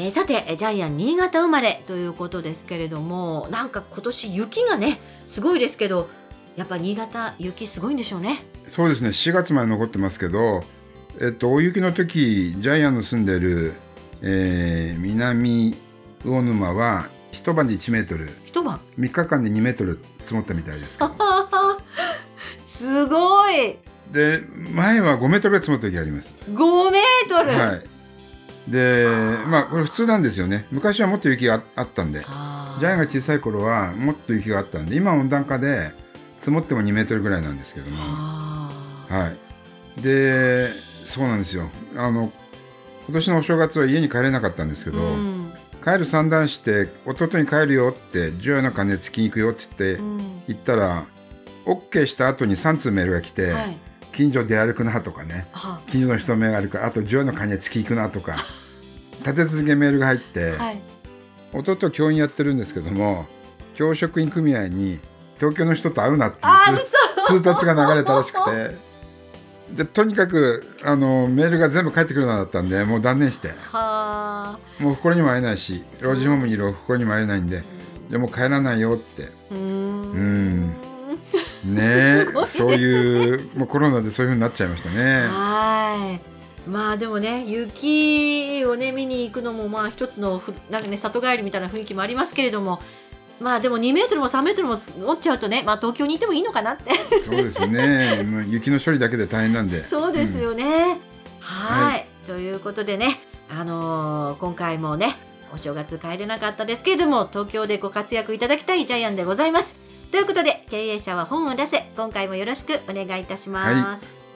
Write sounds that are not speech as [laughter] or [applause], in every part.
えーさてえージャイアン新潟生まれということですけれどもなんか今年雪がねすごいですけどやっぱ新潟雪すごいんでしょうねそうですね、4月まで残ってますけど、えっと、大雪の時、ジャイアンの住んでる、えー南魚沼は一晩で1メートル、一晩？3日間で2メートル積もったみたいです。[laughs] すごいで、前は5メートル積もった時あります。5メートル、はい。で、まあ、これ普通なんですよね。昔はもっと雪がああったんで。はあジャイアンが小さい頃はもっと雪があったんで、今温暖化で積もっても2メートルぐらいなんですけども。はい。で、そうなんですよ。あの、今年のお正月は家に帰れなかったんですけど、うん帰る算段して、弟に帰るよって、除夜の鐘つきに行くよって言って、うん行ったら、OK した後に3通メールが来て、はい近所出歩くなとかね、は近所の人目があるから、あと除夜の鐘つき行くなとか、[laughs] 立て続けメールが入って、はい。弟教員やってるんですけども、教職員組合に東京の人と会うなっていうあ通通達が流れたらしくて。でとにかくあのメールが全部返ってくるのだったんでもう断念して。はあ。もうここにも会えないし老人ホームにいるここにも会えないんでじゃあもう帰らないよって。うん。ん。ね [laughs] すごいですそういうもうコロナでそういうふうになっちゃいましたね。はい。まあでもね雪をね見に行くのもまあ一つのふなんかね里帰りみたいな雰囲気もありますけれどもまあでも2メートルも3メートルも落ちちゃうとねまあ東京にいてもいいのかなって。そうですね。雪の処理だけで大変なんで。そうですよね。はい。ということでねあのー今回もねお正月帰れなかったですけれども東京でご活躍いただきたいジャイアンでございます。ということで経営者は本を出せ。今回もよろしくお願いいたします。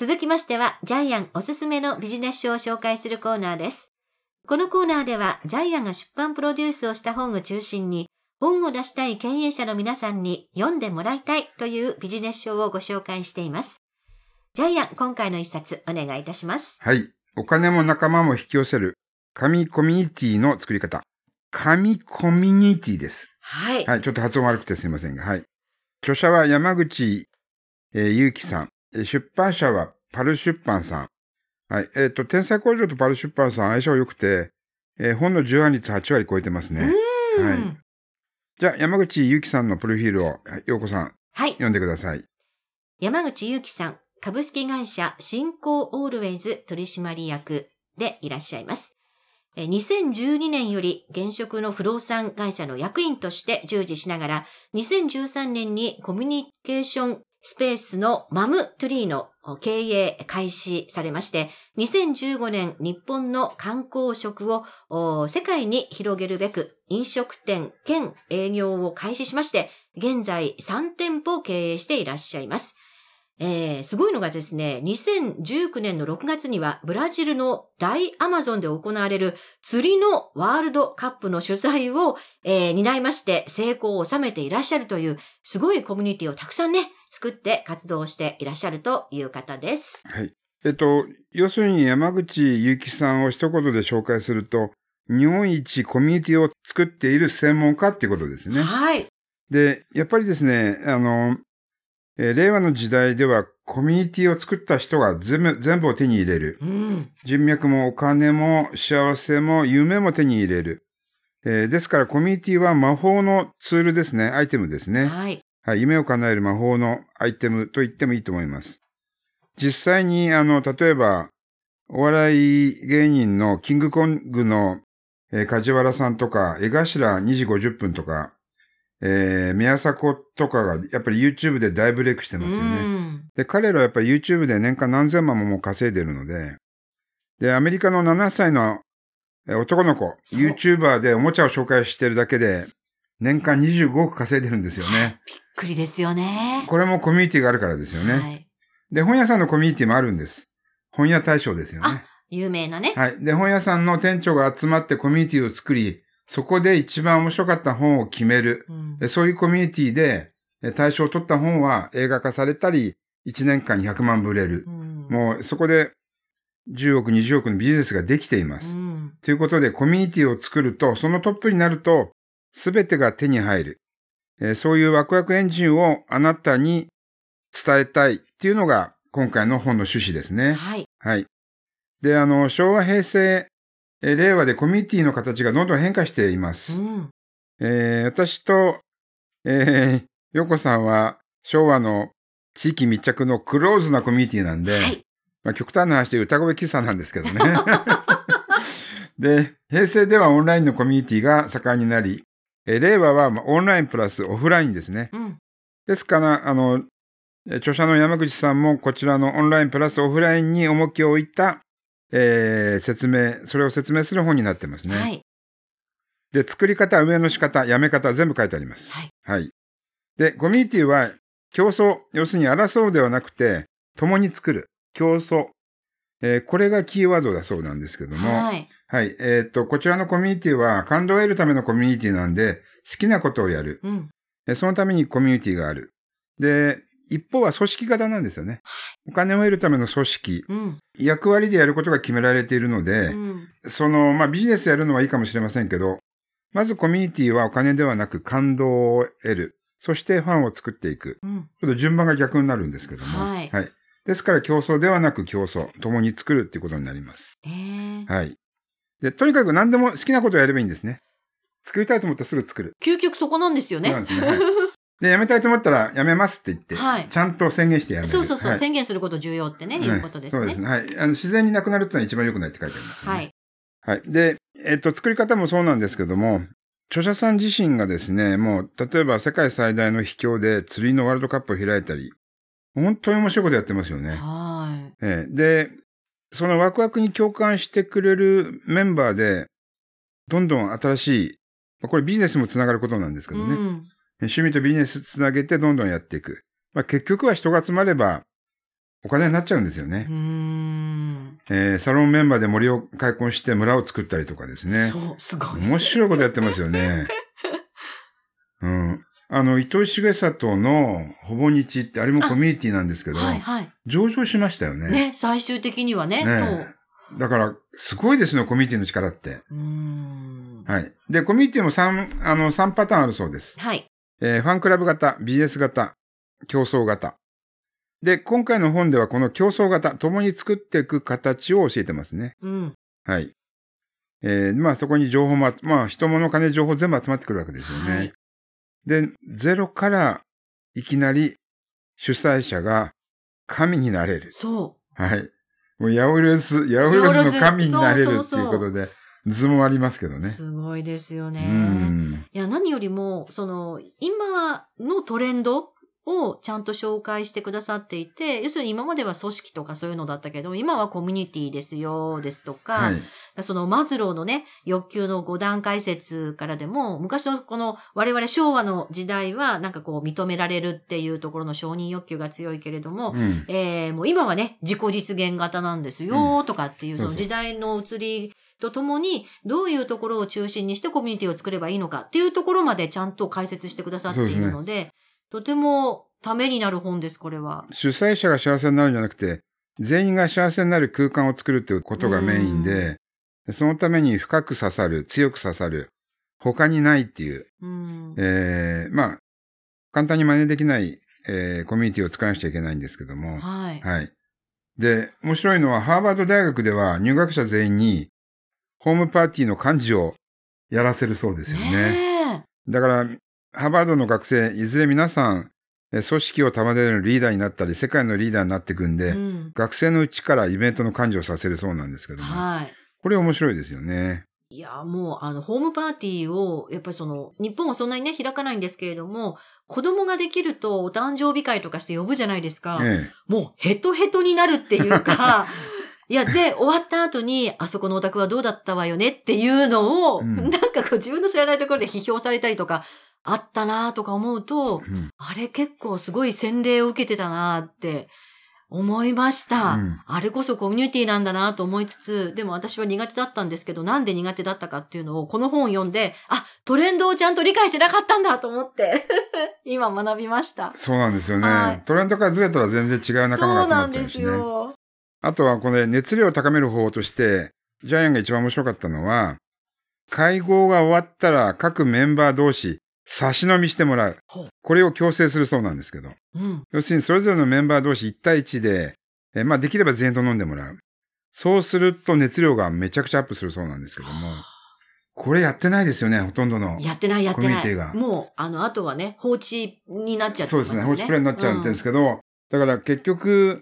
続きましては、ジャイアンおすすめのビジネス書を紹介するコーナーです。このコーナーでは、ジャイアンが出版プロデュースをした本を中心に、本を出したい経営者の皆さんに読んでもらいたいというビジネス書をご紹介しています。ジャイアン、今回の一冊お願いいたします。はいお金も仲間も引き寄せる紙コミュニティの作り方紙コミュニティですはい。はい、ちょっと発音悪くてすいませんが、はい。著者は山口、えー、祐樹さん。えー出版社はパル出版さん。はい。えっ、と、天才工場とパル出版さん相性良くて、えー本の重版率8割超えてますね。うんはいじゃあ、山口祐樹さんのプロフィールを、はい陽子さん、はい。読んでください。山口祐樹さん、株式会社新興オールウェイズ取締役でいらっしゃいます。えー2012年より現職の不動産会社の役員として従事しながら、2013年にコミュニケーションスペースのマムトゥリーの経営開始されまして、2015年日本の観光食を世界に広げるべく飲食店兼営業を開始しまして、現在3店舗を経営していらっしゃいます。えー、すごいのがですね、2019年の6月にはブラジルの大アマゾンで行われる釣りのワールドカップの主催を、えー担いまして成功を収めていらっしゃるというすごいコミュニティをたくさんね、作って活動していらっしゃるという方です。はい。えっと、要するに山口祐樹さんを一言で紹介すると、日本一コミュニティを作っている専門家っていうことですね。はい。で、やっぱりですね、あの、えー令和の時代ではコミュニティを作った人が全部全部を手に入れる。うん。人脈もお金も幸せも夢も手に入れる。えーですからコミュニティは魔法のツールですね、アイテムですね。はい。はい、夢を叶える魔法のアイテムと言ってもいいと思います。実際に、あの、例えば、お笑い芸人のキングコングの、えー梶原さんとか、江頭2時50分とか、えー宮迫とかが、やっぱり YouTube で大ブレイクしてますようね。ん。で、彼らはやっぱり YouTube で年間何千万ももう稼いでるので、で、アメリカの7歳のえー男の子、YouTuber でおもちゃを紹介してるだけで、年間25億稼いでるんですよね。[laughs] びっくりですよね。これもコミュニティがあるからですよね。はい。で、本屋さんのコミュニティもあるんです。本屋大賞ですよね。有名なね。はい。で、本屋さんの店長が集まってコミュニティを作り、そこで一番面白かった本を決める。うんでそういうコミュニティで、え大賞を取った本は映画化されたり、1年間に100万部売れるう。んもうそこで10億、20億のビジネスができています。うんということで、コミュニティを作ると、そのトップになると、すべてが手に入る。えーそういうワクワクエンジンをあなたに伝えたいっていうのが、今回の本の趣旨ですね。はい。はい。で、あの、昭和、平成、えー令和でコミュニティの形がどんどん変化していまうす。ん。えー私と、えー、ヨコさんは昭和の地域密着のクローズなコミュニティなんで、はい。まあ、極端な話で歌声喫茶なんですけどね。[laughs] で、平成ではオンラインのコミュニティが盛んになり、えー令和はまあオンラインプラスオフラインですね。うん。ですから、あの、えー著者の山口さんもこちらのオンラインプラスオフラインに重きを置いた、えー説明、それを説明する本になってますね。はい。で、作り方、運営の仕方、やめ方、全部書いてあります。はい。はい。で、コミュニティは競争、要するに争うではなくて、共に作る、競争。えーこれがキーワードだそうなんですけども、はい。はい。えっ、と、こちらのコミュニティは感動を得るためのコミュニティなんで、好きなことをやる。うん。えーそのためにコミュニティがある。で、一方は組織型なんですよね。お金を得るための組織。うん。役割でやることが決められているので、うん。その、まあ、ビジネスやるのはいいかもしれませんけど、まずコミュニティはお金ではなく感動を得る。そしてファンを作っていく。うん。ちょっと順番が逆になるんですけども。はいですから競争ではなく競争。共に作るっていうことになります。はい。で、とにかく何でも好きなことをやればいいんですね。作りたいと思ったらすぐ作る。究極そこなんですよね。そうなんですね。はいで、やめたいと思ったらやめますって言って、はいちゃんと宣言してやめる。そうそうそう、はい宣言すること重要ってね、いうことですね。そうですね。はい。あの自然になくなるってのは一番良くないって書いてあります、ね。はい。はい。で、えっ、と、作り方もそうなんですけども、著者さん自身がですね、もう、例えば世界最大の秘境で釣りのワールドカップを開いたり、本当に面白いことやってますよね。はええで、そのワクワクに共感してくれるメンバーで、どんどん新しい、まあこれビジネスもつながることなんですけい。どね。うん。趣味とビジネスつなげてどんどんやっていく。まあ、結局は人が集まれば、お金になっちゃうんですよねう。ん。えーサロンメンバーで森を開墾して村を作ったりとかですね。そう、すごい。面白いことやってますよね。[laughs] うん。あの、糸井重里のほぼ日って、あれもコミュニティなんですけど、はいはい。上場しましたよね。ね、最終的にはね、ねそう。だから、すごいですね、コミュニティの力って。うーん。はい。で、コミュニティも3、あの、3パターンあるそうです。はい。えーファンクラブ型、ビジネス型、競争型。で、今回の本ではこの競争型、共に作っていく形を教えてますね。うん。はい。えーまあそこに情報もあ、まあ人物金情報全部集まってくるわけですよね。はいで、ゼロからいきなり主催者が神になれる。そはい。もうヤオルス、ヤオルスの神になれるっていうそうそうそう図もありますけどう。ね。すごいですようね。ん。いや、何よりも、その、今のトレンドをちゃんと紹介してくださっていて、要するに今までは組織とかそういうのだったけど、今はコミュニティですよ、ですとか、はい。そのマズローのね、欲求の5段階説からでも、昔のこの我々昭和の時代はなんかこう認められるっていうところの承認欲求が強いけれども、うん。えー、もう今はね、自己実現型なんですよ、とかっていう、その時代の移りとともに、どういうところを中心にしてコミュニティを作ればいいのかっていうところまでちゃんと解説してくださっているので、とてもためになる本です、これは。主催者が幸せになるんじゃなくて、全員が幸せになる空間を作るっていうことがメインで、そのために深く刺さる、強く刺さる、他にないっていう、うん。えー、まあ、簡単に真似できない、えー、コミュニティを作らなくちゃいけないんですけども、はい。はい。で、面白いのは、ハーバード大学では入学者全員に、ホームパーティーの幹事をやらせるそうですよね。ねだから、ハーバードの学生、いずれ皆さん、え組織を束ねるリーダーになったり、世界のリーダーになっていくんえ。で、うん。学生のうちからイベントの幹事をさせるそうなんですけども、はい。これ面白いですよね。いや、もう、あの、ホームパーティーを、やっぱりその、日本はそんなにね、開かないんですけれども、子供ができると、お誕生日会とかして呼ぶじゃないですか。えもう、ヘトヘトになるっていうか、[laughs] いや、で、終わった後に、あそこのお宅はどうだったわよねっていうのを、うんなんかこう自分の知らないところで批評されたりとか、あったなとか思うと、うんあれ結構すごい洗礼を受けてたなって思いました。うんあれこそコミュニティなんだなと思いつつ、でも私は苦手だったんですけど、なんで苦手だったかっていうのをこの本を読んで、あ、トレンドをちゃんと理解してなかったんだと思って、[laughs] 今学びました。そうなんですよね。はいトレンドからずれたら全然違う仲間が集まそうなんです。よ。あとはこれ熱量を高める方法として、ジャイアンが一番面白かったのは、会合が終わったら各メンバー同士差し飲みしてもらう。これを強制するそうなんですけど。うん。要するにそれぞれのメンバー同士1対1で、えまあできれば全員と飲んでもらう。そうすると熱量がめちゃくちゃアップするそうなんですけども。これやってないですよね、ほとんどの。やってないやってない。コミュニティがもう、あの、あとはね、放置になっちゃってそうですね。放置プレイになっちゃうんですけけど、だから結局、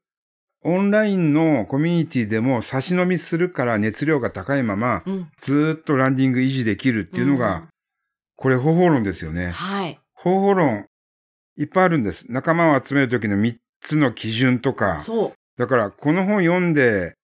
オンラインのコミュニティでも差し飲みするから熱量が高いまま、うん。うん。ずーっとランディング維持できるっていうのが、うんこれ方法論ですよね。はい。方法論、いっぱいあるんです。仲間を集めるときの3つの基準とか、そだからこの本読んで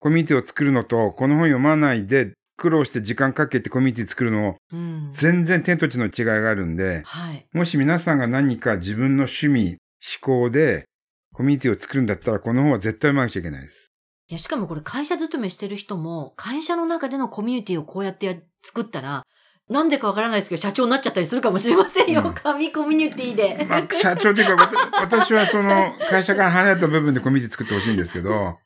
コミュニティを作るのと、この本読まないで苦労して時間かけてコミュニティ作るのをう。うん。全然天と地の違いがあるんで、はい。もし皆さんが何か自分の趣味、思考でコミュニティを作るんだったら、この本は絶対読まなきゃいけないです。いや、しかもこれ会社勤めしてる人も、会社の中でのコミュニティをこうやってや作ったら、なんでかわからないですけど、社長になっちゃったりするかもしれませんよ。うん紙コミュニティで。まあ、社長というか、私はその会社から離れた部分でコミュニティ作ってほしいんですけど、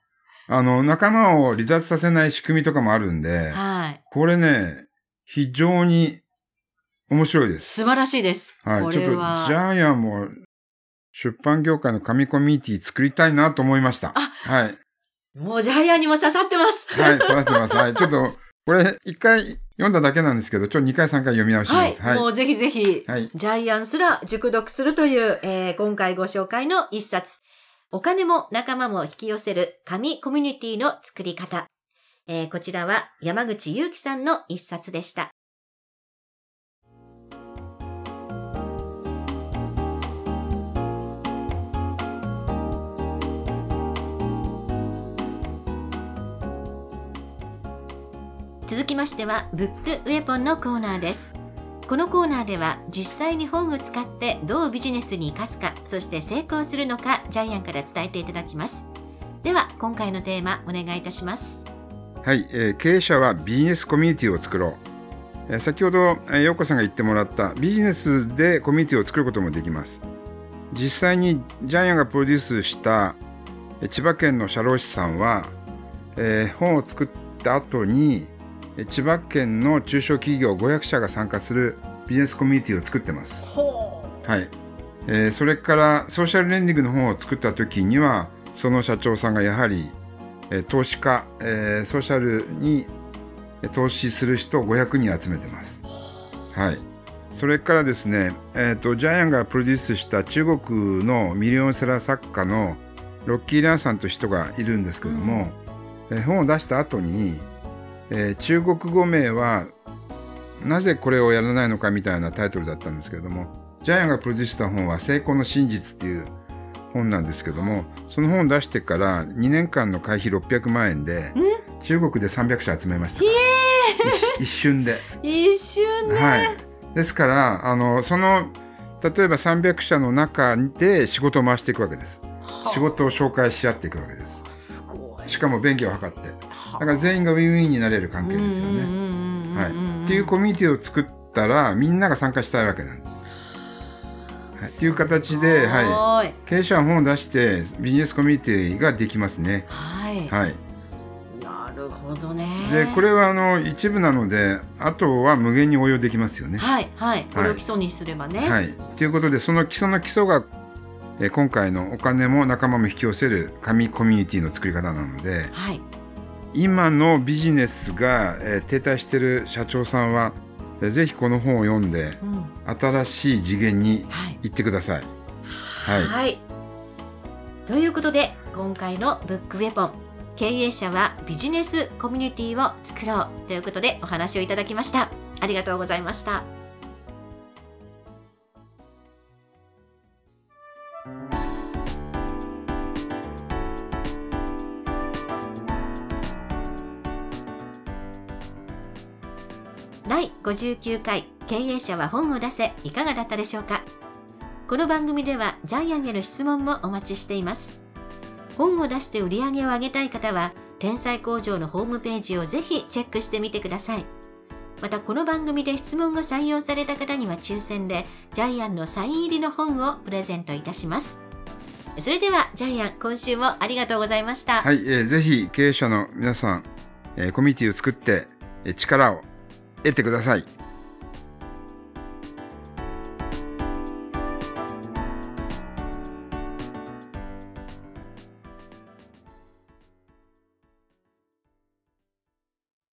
あの、仲間を離脱させない仕組みとかもあるんで、はい。これね、非常に面白いです。素晴らしいです。はい。こちょっと。ジャイアンも出版業界の紙コミュニティ作りたいなと思いました。あはい。もうジャイアンにも刺さってます。はい、育ってます。はい。ちょっと、これ、一回読んだだけなんですけど、ちょっと二回三回読み直しはい。ます。はい。もうぜひぜひ、はい。ジャイアンすら熟読するという、えー今回ご紹介の一冊。お金も仲間も引き寄せる紙コミュニティの作り方。えーこちらは山口祐樹さんの一冊でした。続きましては、ブックウェポンのコーナーです。このコーナーでは実際に本を使ってどうビジネスに生かすか、そして成功するのか、ジャイアンから伝えていただきます。では、今回のテーマ、お願いいたします。はい、えー経営者はビジネスコミュニティを作ろう。えー先ほど、えー、陽子さんが言ってもらったビジネスでコミュニティを作ることもできます。実際にジャイアンがプロデュースしたえー千葉県の社労士さんは、えー本を作った後に千葉県の中小企業500社が参加するビジネスコミュニティを作ってます。ほはい。えーそれからソーシャルレンディングの本を作った時にはその社長さんがやはり、えー投資家、えーソーシャルにえー投資する人を500人集めてます。はい。それからですね、えーとジャイアンがプロデュースした中国のミリオンセラー作家のロッキー・ランさんという人がいるんですけども、えー本を出した後に、えー中国語名はなぜこれをやらないのかみたいなタイトルだったんですけれどもジャイアンがプロデュースした本は「成功の真実」っていう本なんですけどもその本を出してから2年間の会費600万円で中国で300社集めました一一瞬で。う一瞬ね。はい、ですからあのその例えば300社の中で仕事を回していくわけです。仕事を紹介し合っていくわけです。すごい。しかも便宜を図ってだから全員がウィンウィンになれる関係ですよね。ねはい、っていうコミュニティを作ったらみんなが参加したいわけなんです。はい、っていう形で、ははい。い、経営者は本を出してビジネスコミュニティができますね。はい。はい、なるほどね。でこれはあの一部なのであとは無限に応用できますよね。はい、はい。これを基礎にすればね。はい、ということでその基礎の基礎がえー今回のお金も仲間も引き寄せる紙コミュニティの作り方なのではい。今のビジネスが、えー停滞している社長さんは、えーぜひこの本を読んでうん。新しい次元にはい。行ってください。はいはい。ということで、今回のブックウェポン、経営者はビジネスコミュニティを作ろうということでお話をいただきました。ありがとうございました。59回経営者は本を出せいかがだったでしょうか？この番組ではジャイアンへの質問もお待ちしています。本を出して売り上げを上げたい方は天才工場のホームページをぜひチェックしてみてください。またこの番組で質問が採用された方には抽選でジャイアンのサイン入りの本をプレゼントいたします。それではジャイアン今週もありがとうございました。はい、えーぜひ経営者の皆さん、えーコミュニティを作って、えー力を得てください。